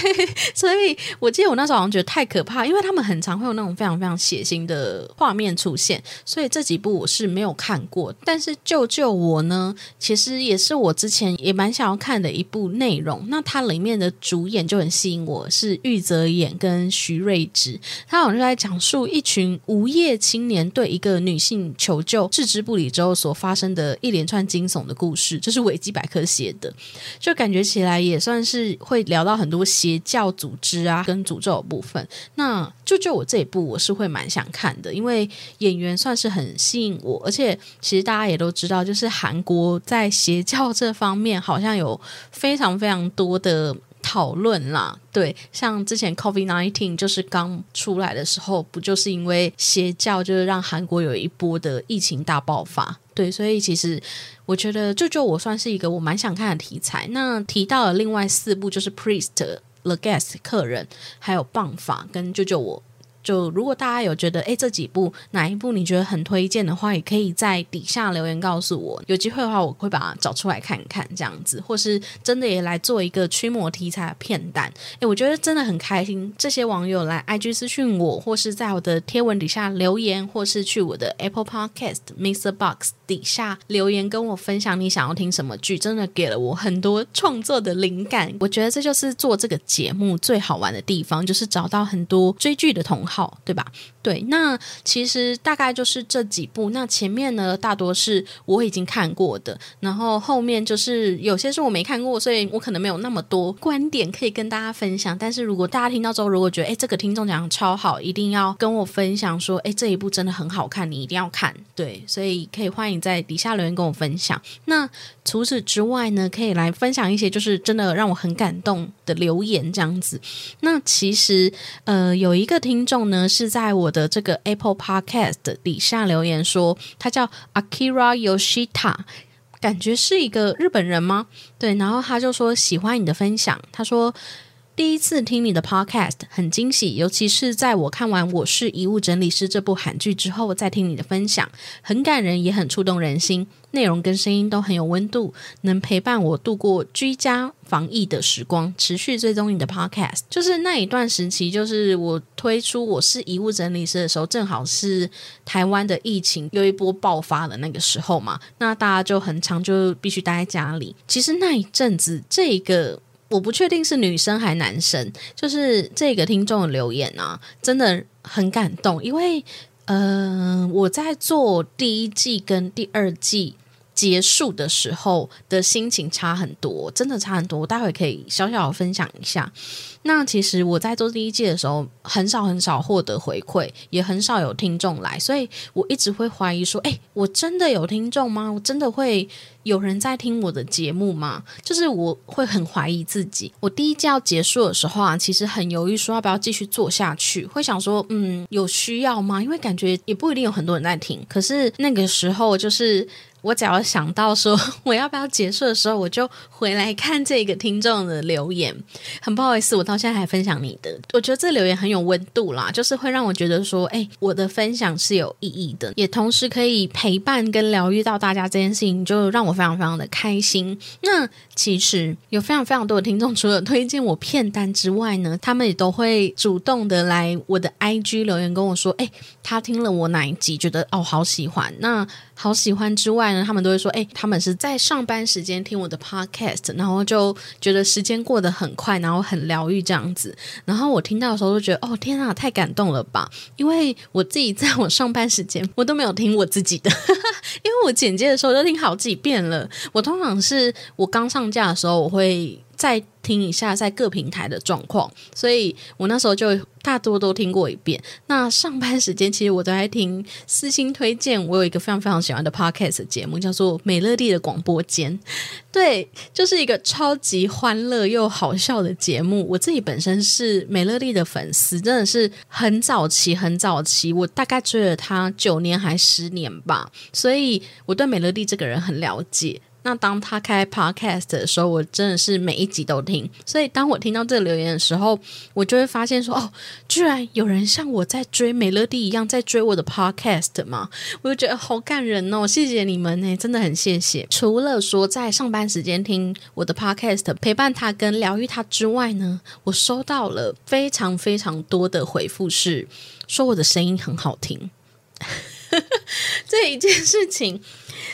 所以我记得我那时候好像觉得太可怕，因为他们很常会有那种非常非常血腥的。画面出现，所以这几部我是没有看过。但是救救我呢，其实也是我之前也蛮想要看的一部内容。那它里面的主演就很吸引我，是玉泽演跟徐瑞芝。他好像在讲述一群无业青年对一个女性求救置之不理之后所发生的一连串惊悚的故事。这是维基百科写的，就感觉起来也算是会聊到很多邪教组织啊跟诅咒的部分。那救救我这一部我是会蛮想看的，因为。对演员算是很吸引我，而且其实大家也都知道，就是韩国在邪教这方面好像有非常非常多的讨论啦。对，像之前 COVID nineteen 就是刚出来的时候，不就是因为邪教，就是让韩国有一波的疫情大爆发。对，所以其实我觉得救救我算是一个我蛮想看的题材。那提到了另外四部，就是 Priest、The Guest、客人，还有棒法跟救救我。就如果大家有觉得哎这几部哪一部你觉得很推荐的话，也可以在底下留言告诉我。有机会的话，我会把它找出来看看，这样子，或是真的也来做一个驱魔题材的片单。哎，我觉得真的很开心，这些网友来 IG 私讯我，或是在我的贴文底下留言，或是去我的 Apple Podcast Mr. Box 底下留言跟我分享你想要听什么剧，真的给了我很多创作的灵感。我觉得这就是做这个节目最好玩的地方，就是找到很多追剧的同。好，对吧？对，那其实大概就是这几部。那前面呢，大多是我已经看过的，然后后面就是有些是我没看过，所以我可能没有那么多观点可以跟大家分享。但是如果大家听到之后，如果觉得哎，这个听众讲超好，一定要跟我分享说，哎，这一部真的很好看，你一定要看。对，所以可以欢迎在底下留言跟我分享。那除此之外呢，可以来分享一些就是真的让我很感动的留言这样子。那其实呃，有一个听众呢是在我。的这个 Apple Podcast 底下留言说，他叫 Akira Yoshita，感觉是一个日本人吗？对，然后他就说喜欢你的分享，他说。第一次听你的 podcast 很惊喜，尤其是在我看完《我是遗物整理师》这部韩剧之后，再听你的分享，很感人，也很触动人心。内容跟声音都很有温度，能陪伴我度过居家防疫的时光。持续追踪你的 podcast，就是那一段时期，就是我推出《我是遗物整理师》的时候，正好是台湾的疫情又一波爆发的那个时候嘛。那大家就很长就必须待在家里。其实那一阵子，这个。我不确定是女生还男生，就是这个听众留言啊，真的很感动，因为呃，我在做第一季跟第二季结束的时候的心情差很多，真的差很多，我待会可以小小的分享一下。那其实我在做第一季的时候，很少很少获得回馈，也很少有听众来，所以我一直会怀疑说：，哎，我真的有听众吗？我真的会有人在听我的节目吗？就是我会很怀疑自己。我第一季要结束的时候啊，其实很犹豫，说要不要继续做下去，会想说：，嗯，有需要吗？因为感觉也不一定有很多人在听。可是那个时候，就是我只要想到说 *laughs* 我要不要结束的时候，我就回来看这个听众的留言。很不好意思，我。到现在还分享你的，我觉得这留言很有温度啦，就是会让我觉得说，哎，我的分享是有意义的，也同时可以陪伴跟疗愈到大家这件事情，就让我非常非常的开心。那其实有非常非常多的听众，除了推荐我片单之外呢，他们也都会主动的来我的 IG 留言跟我说，哎，他听了我哪一集，觉得哦好喜欢。那好喜欢之外呢，他们都会说，哎，他们是在上班时间听我的 Podcast，然后就觉得时间过得很快，然后很疗愈。这样子，然后我听到的时候就觉得，哦天啊，太感动了吧！因为我自己在我上班时间，我都没有听我自己的，*laughs* 因为我剪接的时候都听好几遍了。我通常是我刚上架的时候，我会。再听一下在各平台的状况，所以我那时候就大多都听过一遍。那上班时间其实我都在听私心推荐，我有一个非常非常喜欢的 podcast 节目，叫做《美乐蒂的广播间》。*laughs* 对，就是一个超级欢乐又好笑的节目。我自己本身是美乐蒂的粉丝，真的是很早期很早期，我大概追了他九年还十年吧，所以我对美乐蒂这个人很了解。那当他开 podcast 的时候，我真的是每一集都听。所以当我听到这个留言的时候，我就会发现说：“哦，居然有人像我在追美乐蒂一样在追我的 podcast 吗？”我就觉得好感人哦！谢谢你们呢，真的很谢谢。除了说在上班时间听我的 podcast 陪伴他跟疗愈他之外呢，我收到了非常非常多的回复，是说我的声音很好听。这一件事情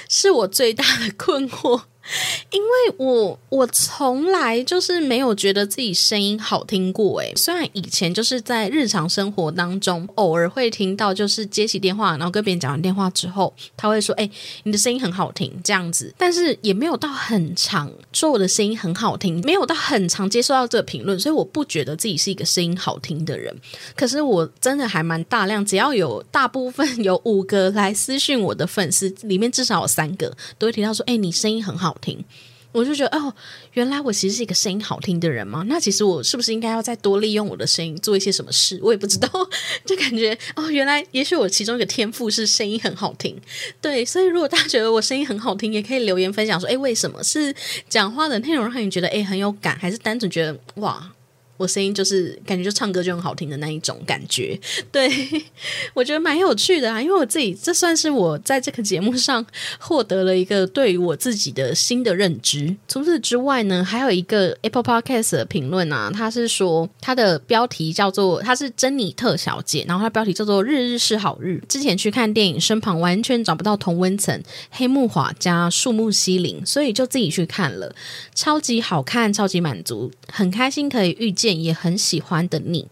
是我最大的困惑。*laughs* 因为我我从来就是没有觉得自己声音好听过诶，虽然以前就是在日常生活当中偶尔会听到，就是接起电话，然后跟别人讲完电话之后，他会说：“哎，你的声音很好听。”这样子，但是也没有到很长说我的声音很好听，没有到很长接受到这个评论，所以我不觉得自己是一个声音好听的人。可是我真的还蛮大量，只要有大部分有五个来私讯我的粉丝，里面至少有三个都会提到说：“哎，你声音很好。”听，我就觉得哦，原来我其实是一个声音好听的人吗？那其实我是不是应该要再多利用我的声音做一些什么事？我也不知道，*laughs* 就感觉哦，原来也许我其中一个天赋是声音很好听。对，所以如果大家觉得我声音很好听，也可以留言分享说，哎，为什么是讲话的内容让你觉得哎很有感，还是单纯觉得哇？我声音就是感觉就唱歌就很好听的那一种感觉，*laughs* 对 *laughs* 我觉得蛮有趣的啊，因为我自己这算是我在这个节目上获得了一个对于我自己的新的认知。除此之外呢，还有一个 Apple Podcast 的评论啊，他是说他的标题叫做他是珍妮特小姐，然后他标题叫做日日是好日。之前去看电影，身旁完全找不到同温层，黑木华加树木希林，所以就自己去看了，超级好看，超级满足，很开心可以遇见。也很喜欢的你，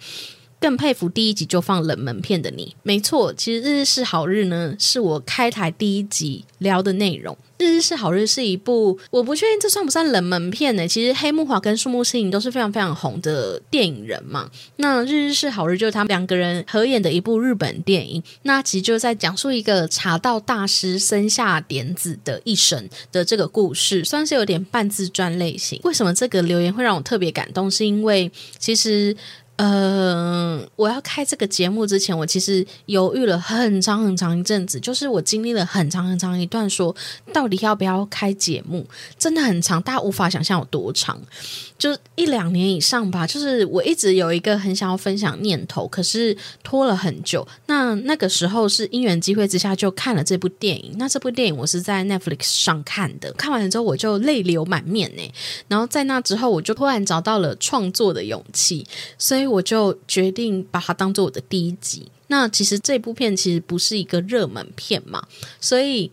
更佩服第一集就放冷门片的你。没错，其实《日日是好日》呢，是我开台第一集聊的内容。《日日是好日》是一部我不确定这算不算冷门片呢？其实黑木华跟树木希影都是非常非常红的电影人嘛。那《日日是好日》就是他们两个人合演的一部日本电影。那其实就在讲述一个茶道大师生下点子的一生的这个故事，算是有点半自传类型。为什么这个留言会让我特别感动？是因为其实。呃，我要开这个节目之前，我其实犹豫了很长很长一阵子，就是我经历了很长很长一段，说到底要不要开节目，真的很长，大家无法想象有多长，就一两年以上吧。就是我一直有一个很想要分享念头，可是拖了很久。那那个时候是因缘机会之下就看了这部电影。那这部电影我是在 Netflix 上看的，看完了之后我就泪流满面呢。然后在那之后，我就突然找到了创作的勇气，所以。我就决定把它当做我的第一集。那其实这部片其实不是一个热门片嘛，所以。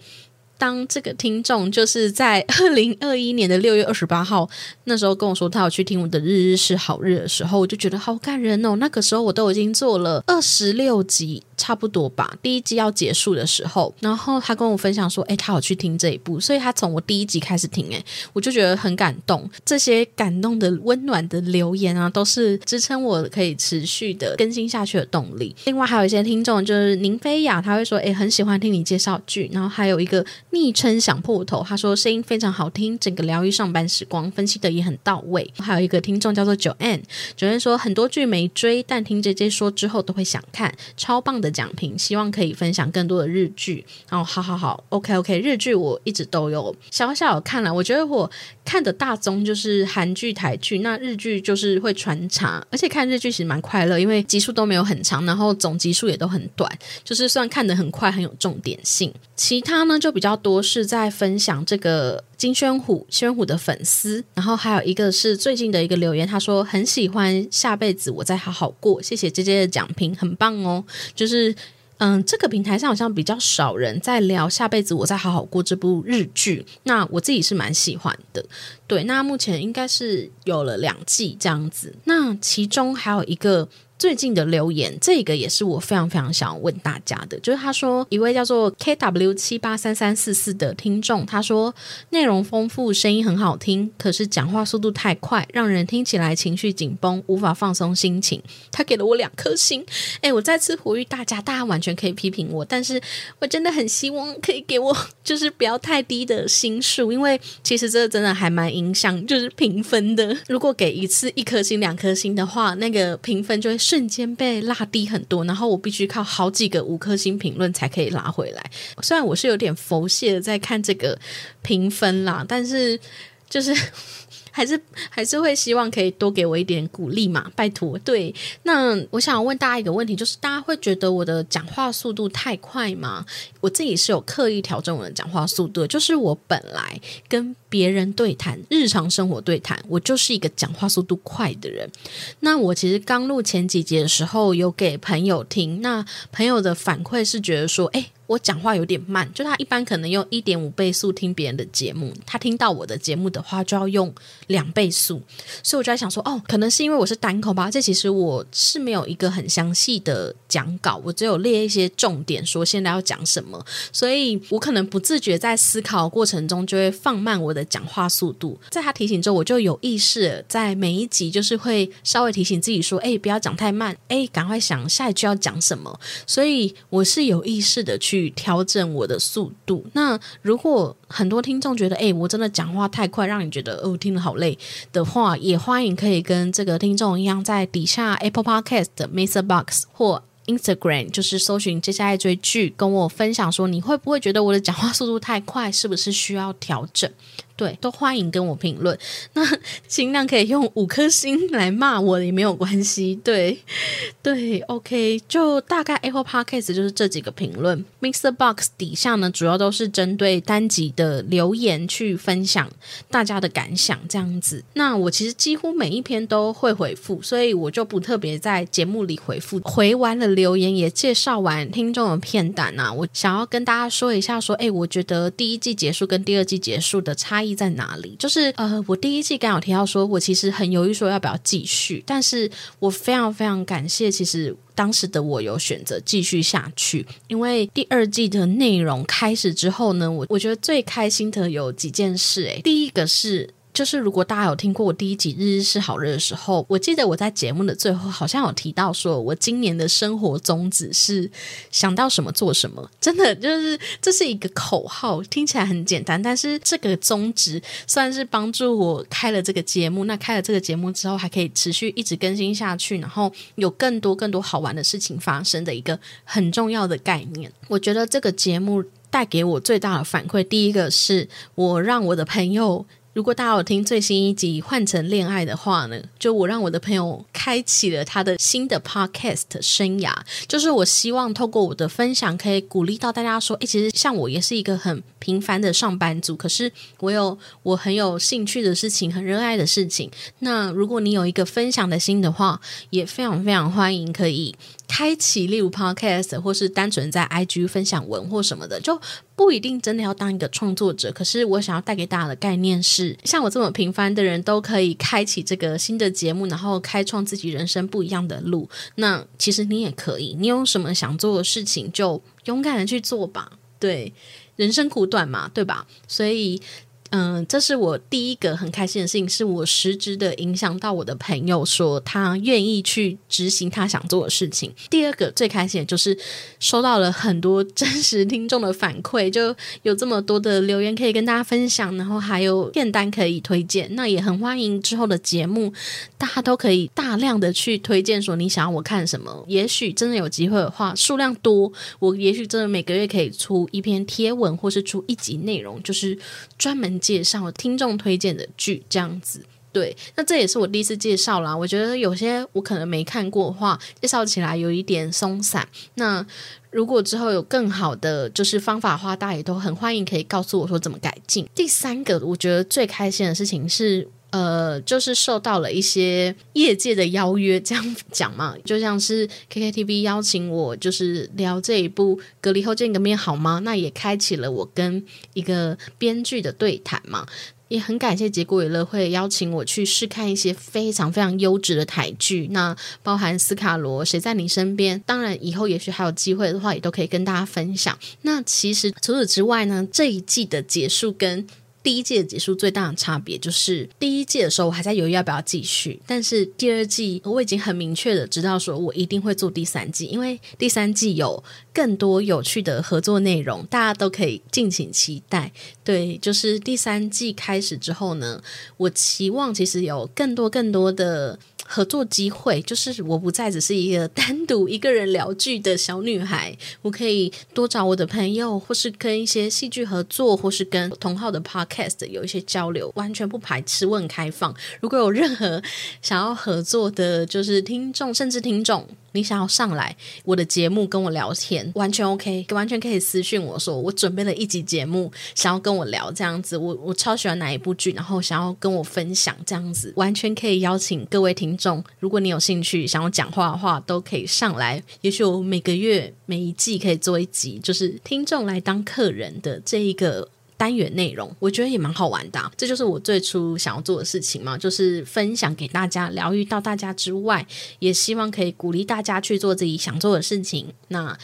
当这个听众就是在 *laughs* 二零二一年的六月二十八号那时候跟我说他要去听我的《日日是好日》的时候，我就觉得好感人哦。那个时候我都已经做了二十六集，差不多吧。第一集要结束的时候，然后他跟我分享说：“哎，他有去听这一部，所以他从我第一集开始听。”哎，我就觉得很感动。这些感动的、温暖的留言啊，都是支撑我可以持续的更新下去的动力。另外还有一些听众，就是宁菲雅，他会说：“哎，很喜欢听你介绍剧。”然后还有一个。昵称想破头，他说声音非常好听，整个疗愈上班时光，分析的也很到位。还有一个听众叫做九 N，九 N 说很多剧没追，但听 J J 说之后都会想看，超棒的奖评，希望可以分享更多的日剧。哦，好好好，OK OK，日剧我一直都有小小看了，我觉得我看的大宗就是韩剧、台剧，那日剧就是会穿插，而且看日剧其实蛮快乐，因为集数都没有很长，然后总集数也都很短，就是算看的很快，很有重点性。其他呢就比较。多是在分享这个金宣虎、宣虎的粉丝，然后还有一个是最近的一个留言，他说很喜欢下辈子我再好好过，谢谢姐姐的奖评，很棒哦。就是嗯，这个平台上好像比较少人在聊下辈子我再好好过这部日剧，那我自己是蛮喜欢的。对，那目前应该是有了两季这样子，那其中还有一个。最近的留言，这个也是我非常非常想要问大家的，就是他说一位叫做 K W 七八三三四四的听众，他说内容丰富，声音很好听，可是讲话速度太快，让人听起来情绪紧绷，无法放松心情。他给了我两颗星，哎，我再次呼吁大家，大家完全可以批评我，但是我真的很希望可以给我就是不要太低的星数，因为其实这真的还蛮影响就是评分的。如果给一次一颗星、两颗星的话，那个评分就会。*laughs* 瞬间被拉低很多，然后我必须靠好几个五颗星评论才可以拉回来。虽然我是有点佛系的在看这个评分啦，但是就是。*laughs* 还是还是会希望可以多给我一点鼓励嘛，拜托。对，那我想问大家一个问题，就是大家会觉得我的讲话速度太快吗？我自己是有刻意调整我的讲话速度，就是我本来跟别人对谈、日常生活对谈，我就是一个讲话速度快的人。那我其实刚录前几集的时候，有给朋友听，那朋友的反馈是觉得说，哎。我讲话有点慢，就他一般可能用一点五倍速听别人的节目，他听到我的节目的话就要用两倍速，所以我就在想说，哦，可能是因为我是单口吧？这其实我是没有一个很详细的讲稿，我只有列一些重点，说现在要讲什么，所以我可能不自觉在思考过程中就会放慢我的讲话速度。在他提醒之后，我就有意识在每一集就是会稍微提醒自己说，哎，不要讲太慢，哎，赶快想下一句要讲什么。所以我是有意识的去。调整我的速度。那如果很多听众觉得，哎，我真的讲话太快，让你觉得哦，听得好累的话，也欢迎可以跟这个听众一样，在底下 Apple Podcast、Mr. Box 或 Instagram，就是搜寻接下来追剧，跟我分享说，你会不会觉得我的讲话速度太快，是不是需要调整？对，都欢迎跟我评论。*laughs* 那尽量可以用五颗星来骂我也没有关系。对，*laughs* 对，OK，就大概 Apple Podcast 就是这几个评论。Mixer Box 底下呢，主要都是针对单集的留言去分享大家的感想这样子。那我其实几乎每一篇都会回复，所以我就不特别在节目里回复。回完了留言，也介绍完听众的片单啊，我想要跟大家说一下，说，哎，我觉得第一季结束跟第二季结束的差。意在哪里？就是呃，我第一季刚好提到说，我其实很犹豫说要不要继续，但是我非常非常感谢，其实当时的我有选择继续下去，因为第二季的内容开始之后呢，我我觉得最开心的有几件事，诶，第一个是。就是如果大家有听过我第一集《日日是好日》的时候，我记得我在节目的最后好像有提到，说我今年的生活宗旨是想到什么做什么。真的就是这是一个口号，听起来很简单，但是这个宗旨算是帮助我开了这个节目。那开了这个节目之后，还可以持续一直更新下去，然后有更多更多好玩的事情发生的一个很重要的概念。我觉得这个节目带给我最大的反馈，第一个是我让我的朋友。如果大家有听最新一集《换成恋爱》的话呢，就我让我的朋友开启了他的新的 podcast 生涯。就是我希望透过我的分享，可以鼓励到大家说：，诶，其实像我也是一个很平凡的上班族，可是我有我很有兴趣的事情，很热爱的事情。那如果你有一个分享的心的话，也非常非常欢迎可以。开启例如 podcast 或是单纯在 IG 分享文或什么的，就不一定真的要当一个创作者。可是我想要带给大家的概念是，像我这么平凡的人都可以开启这个新的节目，然后开创自己人生不一样的路。那其实你也可以，你有什么想做的事情，就勇敢的去做吧。对，人生苦短嘛，对吧？所以。嗯，这是我第一个很开心的事情，是我实质的影响到我的朋友，说他愿意去执行他想做的事情。第二个最开心的就是收到了很多 *laughs* 真实听众的反馈，就有这么多的留言可以跟大家分享，然后还有片单可以推荐。那也很欢迎之后的节目，大家都可以大量的去推荐，说你想要我看什么。也许真的有机会的话，数量多，我也许真的每个月可以出一篇贴文，或是出一集内容，就是专门。介绍听众推荐的剧，这样子对，那这也是我第一次介绍啦。我觉得有些我可能没看过的话，介绍起来有一点松散。那如果之后有更好的就是方法的话，大家也都很欢迎可以告诉我说怎么改进。第三个，我觉得最开心的事情是，呃，就是受到了一些业界的邀约，这样讲嘛，就像是 KKTV 邀请我，就是聊这一部《隔离后见个面好吗》，那也开启了我跟一个编剧的对谈嘛。也很感谢结果娱乐会邀请我去试看一些非常非常优质的台剧，那包含斯卡罗谁在你身边，当然以后也许还有机会的话，也都可以跟大家分享。那其实除此之外呢，这一季的结束跟。第一季的结束最大的差别就是，第一季的时候我还在犹豫要不要继续，但是第二季我已经很明确的知道说我一定会做第三季，因为第三季有更多有趣的合作内容，大家都可以敬请期待。对，就是第三季开始之后呢，我期望其实有更多更多的。合作机会就是我不再只是一个单独一个人聊剧的小女孩，我可以多找我的朋友，或是跟一些戏剧合作，或是跟同号的 podcast 有一些交流，完全不排斥，问开放。如果有任何想要合作的，就是听众，甚至听众。你想要上来我的节目跟我聊天，完全 OK，完全可以私信我说我准备了一集节目，想要跟我聊这样子，我我超喜欢哪一部剧，然后想要跟我分享这样子，完全可以邀请各位听众，如果你有兴趣想要讲话的话，都可以上来。也许我每个月每一季可以做一集，就是听众来当客人的这一个。单元内容，我觉得也蛮好玩的，这就是我最初想要做的事情嘛，就是分享给大家，疗愈到大家之外，也希望可以鼓励大家去做自己想做的事情。那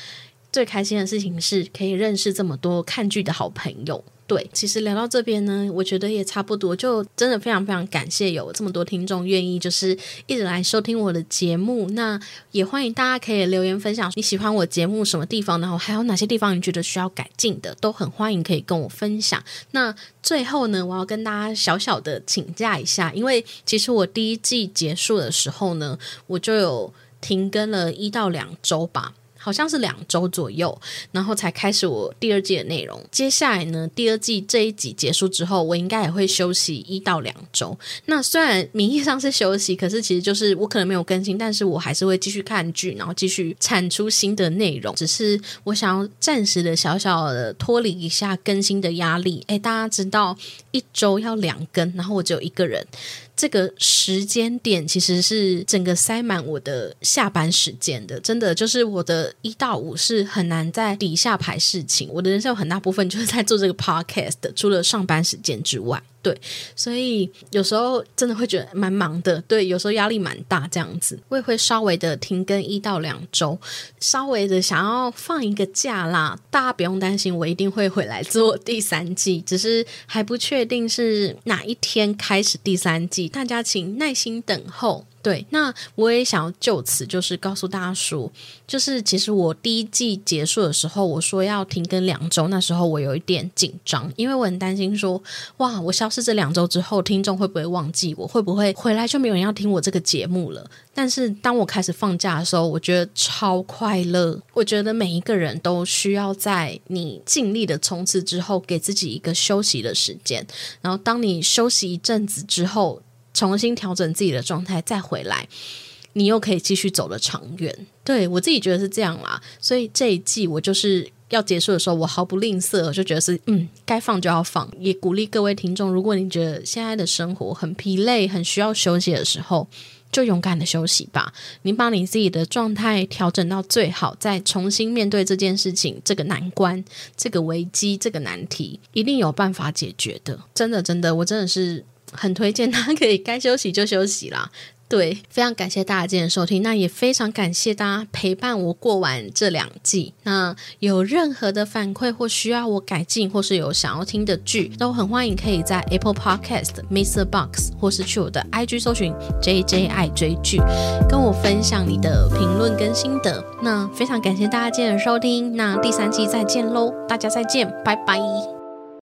最开心的事情是可以认识这么多看剧的好朋友。对，其实聊到这边呢，我觉得也差不多，就真的非常非常感谢有这么多听众愿意就是一直来收听我的节目。那也欢迎大家可以留言分享你喜欢我节目什么地方，然后还有哪些地方你觉得需要改进的，都很欢迎可以跟我分享。那最后呢，我要跟大家小小的请假一下，因为其实我第一季结束的时候呢，我就有停更了一到两周吧。好像是两周左右，然后才开始我第二季的内容。接下来呢，第二季这一集结束之后，我应该也会休息一到两周。那虽然名义上是休息，可是其实就是我可能没有更新，但是我还是会继续看剧，然后继续产出新的内容。只是我想要暂时的小小的脱离一下更新的压力。诶，大家知道一周要两更，然后我只有一个人。这个时间点其实是整个塞满我的下班时间的，真的就是我的一到五是很难在底下排事情。我的人生有很大部分就是在做这个 podcast，除了上班时间之外。对，所以有时候真的会觉得蛮忙的，对，有时候压力蛮大，这样子我也会稍微的停更一到两周，稍微的想要放一个假啦。大家不用担心，我一定会回来做第三季，只是还不确定是哪一天开始第三季，大家请耐心等候。对，那我也想要就此就是告诉大家说，就是其实我第一季结束的时候，我说要停更两周，那时候我有一点紧张，因为我很担心说，哇，我消失这两周之后，听众会不会忘记我？会不会回来就没有人要听我这个节目了？但是当我开始放假的时候，我觉得超快乐。我觉得每一个人都需要在你尽力的冲刺之后，给自己一个休息的时间。然后当你休息一阵子之后，重新调整自己的状态，再回来，你又可以继续走的长远。对我自己觉得是这样啦，所以这一季我就是要结束的时候，我毫不吝啬，我就觉得是嗯，该放就要放。也鼓励各位听众，如果你觉得现在的生活很疲累，很需要休息的时候，就勇敢的休息吧。你把你自己的状态调整到最好，再重新面对这件事情，这个难关、这个危机、这个难题，一定有办法解决的。真的，真的，我真的是。很推荐他可以该休息就休息啦。*laughs* 对，非常感谢大家今天的收听，那也非常感谢大家陪伴我过完这两季。那有任何的反馈或需要我改进，或是有想要听的剧，都很欢迎可以在 Apple Podcast、Mr. Box 或是去我的 IG 搜寻 JJ 爱追剧，跟我分享你的评论跟心得。那非常感谢大家今天的收听，那第三季再见喽，大家再见，拜拜。